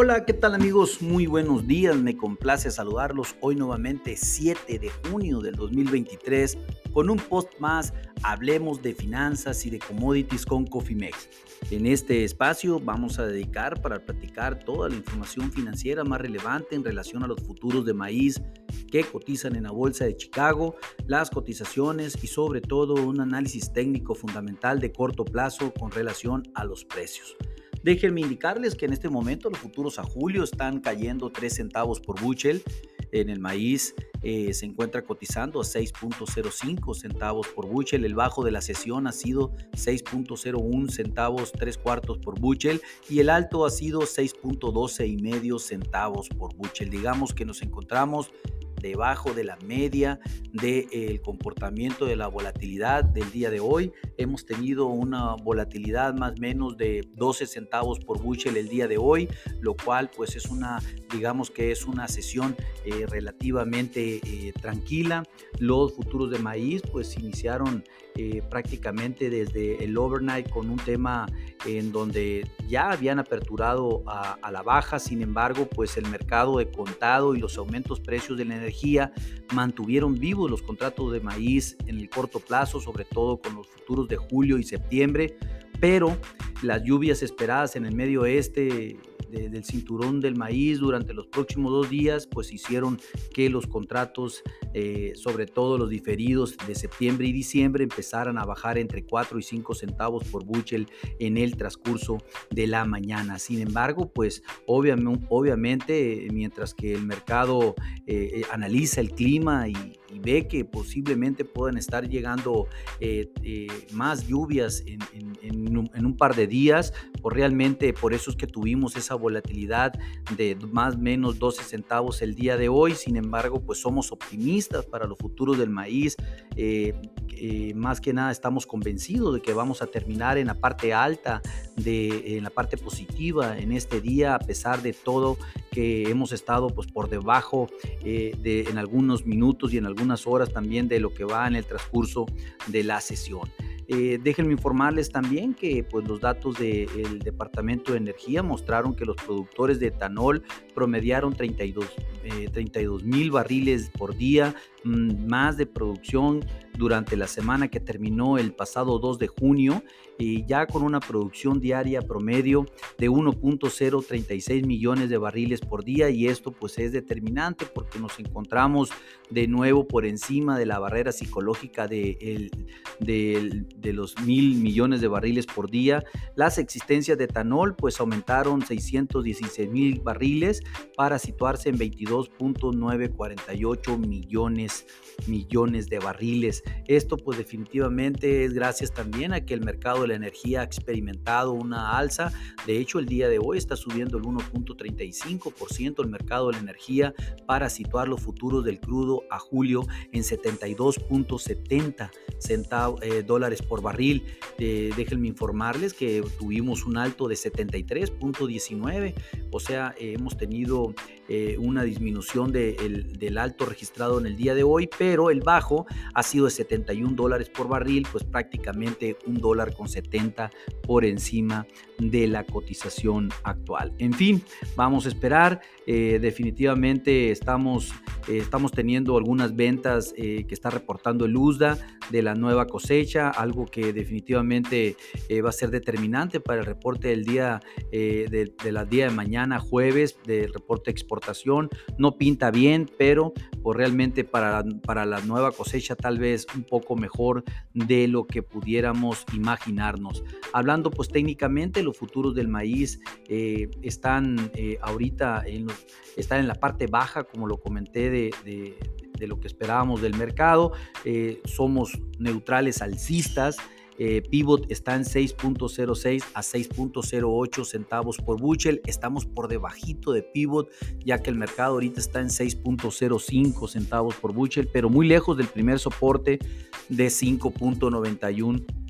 Hola, ¿qué tal amigos? Muy buenos días, me complace saludarlos hoy nuevamente 7 de junio del 2023 con un post más, hablemos de finanzas y de commodities con Cofimex. En este espacio vamos a dedicar para platicar toda la información financiera más relevante en relación a los futuros de maíz que cotizan en la Bolsa de Chicago, las cotizaciones y sobre todo un análisis técnico fundamental de corto plazo con relación a los precios. Déjenme indicarles que en este momento los futuros a julio están cayendo 3 centavos por buchel. En el maíz eh, se encuentra cotizando a 6.05 centavos por buchel. El bajo de la sesión ha sido 6.01 centavos 3 cuartos por buchel y el alto ha sido 6.12 y medio centavos por buchel. Digamos que nos encontramos debajo de la media del comportamiento de la volatilidad del día de hoy. Hemos tenido una volatilidad más o menos de 12 centavos por bushel el día de hoy, lo cual pues es una, digamos que es una sesión eh, relativamente eh, tranquila. Los futuros de maíz pues iniciaron eh, prácticamente desde el overnight con un tema en donde ya habían aperturado a, a, la baja, sin embargo, pues el mercado de contado y los aumentos precios de la energía mantuvieron vivos los contratos de maíz en el corto plazo, sobre todo con los futuros de julio y septiembre, pero las lluvias esperadas en el medio oeste del cinturón del maíz durante los próximos dos días, pues hicieron que los contratos, eh, sobre todo los diferidos de septiembre y diciembre, empezaran a bajar entre 4 y 5 centavos por buchel en el transcurso de la mañana. Sin embargo, pues obviamente, obviamente mientras que el mercado eh, eh, analiza el clima y, ve que posiblemente puedan estar llegando eh, eh, más lluvias en, un, par de días, o realmente por eso es que tuvimos esa volatilidad de más o menos 12 centavos el día de hoy, sin embargo pues somos optimistas para los futuros del maíz, eh, más que nada estamos convencidos de que vamos a terminar en la parte alta, de, en la parte positiva en este día, a pesar de todo que hemos estado pues por debajo de, en algunos minutos y en algunos horas también de lo que va en el transcurso de la sesión. Eh, déjenme informarles también que pues, los datos del Departamento de Energía mostraron que los productores de etanol promediaron 32 eh, mil barriles por día, mm, más de producción durante la semana que terminó el pasado 2 de junio y ya con una producción diaria promedio de 1.036 millones de barriles por día y esto pues es determinante porque nos encontramos de nuevo por encima de la barrera psicológica de, de los mil millones de barriles por día. Las existencias de etanol pues aumentaron 616 mil barriles para situarse en 22.948 millones, millones de barriles. Esto pues definitivamente es gracias también a que el mercado de la energía ha experimentado una alza. De hecho, el día de hoy está subiendo el 1.35% el mercado de la energía para situar los futuros del crudo a julio en 72.70 centavos eh, dólares por barril. Eh, déjenme informarles que tuvimos un alto de 73.19, o sea, eh, hemos tenido una disminución del alto registrado en el día de hoy, pero el bajo ha sido de 71 dólares por barril, pues prácticamente un dólar con 70 por encima de la cotización actual. En fin, vamos a esperar. Eh, definitivamente estamos, eh, estamos teniendo algunas ventas que está reportando el USDA de la nueva cosecha, algo que definitivamente va a ser determinante para el reporte del día de, de la día de mañana, jueves, del reporte exportador no pinta bien, pero pues realmente para, para la nueva cosecha tal vez un poco mejor de lo que pudiéramos imaginarnos. Hablando pues técnicamente, los futuros del maíz eh, están eh, ahorita en, están en la parte baja, como lo comenté, de, de, lo que esperábamos del mercado. Eh, somos neutrales alcistas. Eh, pivot está en 6.06 a 6.08 centavos por bushel. Estamos por debajito de pivot, ya que el mercado ahorita está en 6.05 centavos por bushel, pero muy lejos del primer soporte de 5.91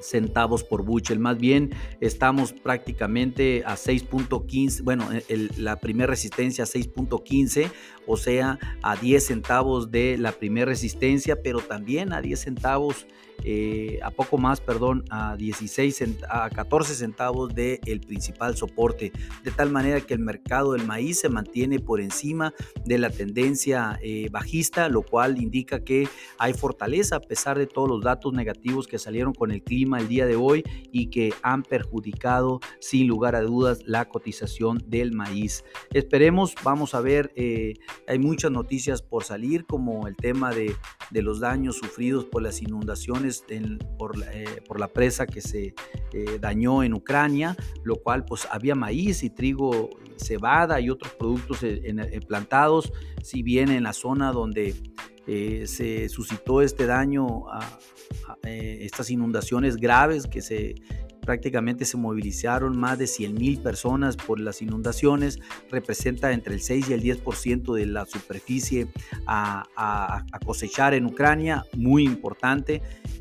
centavos por bushel. Más bien estamos prácticamente a 6.15, bueno, la primera resistencia a 6.15, o sea, a 10 centavos de la primera resistencia, pero también a 10 centavos eh, a poco más, perdón, a 16 a 14 centavos del el principal soporte, de tal manera que el mercado del maíz se mantiene por encima de la tendencia eh, bajista, lo cual indica que hay fortaleza a pesar de todos los datos negativos que salieron con el clima el día de hoy y que han perjudicado sin lugar a dudas la cotización del maíz. Esperemos, vamos a ver, eh, hay muchas noticias por salir como el tema de, de los daños sufridos por las inundaciones por, eh, por, la presa que se eh, dañó en Ucrania, lo cual pues había maíz y trigo, cebada y otros productos plantados, si bien en la zona donde se suscitó este daño, estas inundaciones graves que se prácticamente se movilizaron más de 100 mil personas por las inundaciones, representa entre el 6 y el 10% de la superficie a, cosechar en Ucrania, muy importante.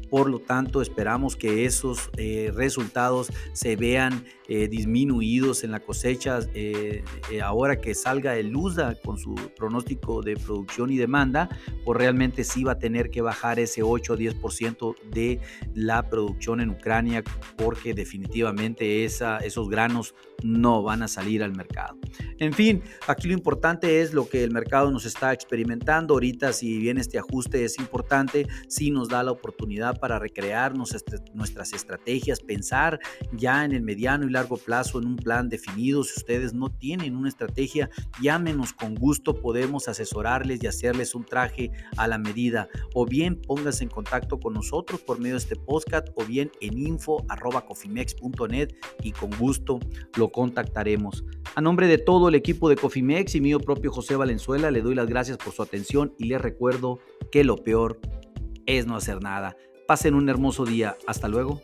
Por lo tanto, esperamos que esos eh, resultados se vean eh, disminuidos en la cosecha eh, ahora que salga el USDA con su pronóstico de producción y demanda, pues realmente sí va a tener que bajar ese 8 o 10% de la producción en Ucrania porque definitivamente esos granos no van a salir al mercado. En fin, aquí lo importante es lo que el mercado nos está experimentando. Ahorita, si bien este ajuste es importante, sí nos da la oportunidad para recrear nuestras estrategias, pensar ya en el mediano y largo plazo en un plan definido. Si ustedes no tienen una estrategia, llámenos con gusto, podemos asesorarles y hacerles un traje a la medida. O bien pónganse en contacto con nosotros por medio de este podcast o bien en info.cofimex.net y con gusto lo contactaremos. A nombre de todo el equipo de Cofimex y mío propio José Valenzuela, le doy las gracias por su atención y les recuerdo que lo peor es no hacer nada. Pasen un hermoso día. Hasta luego.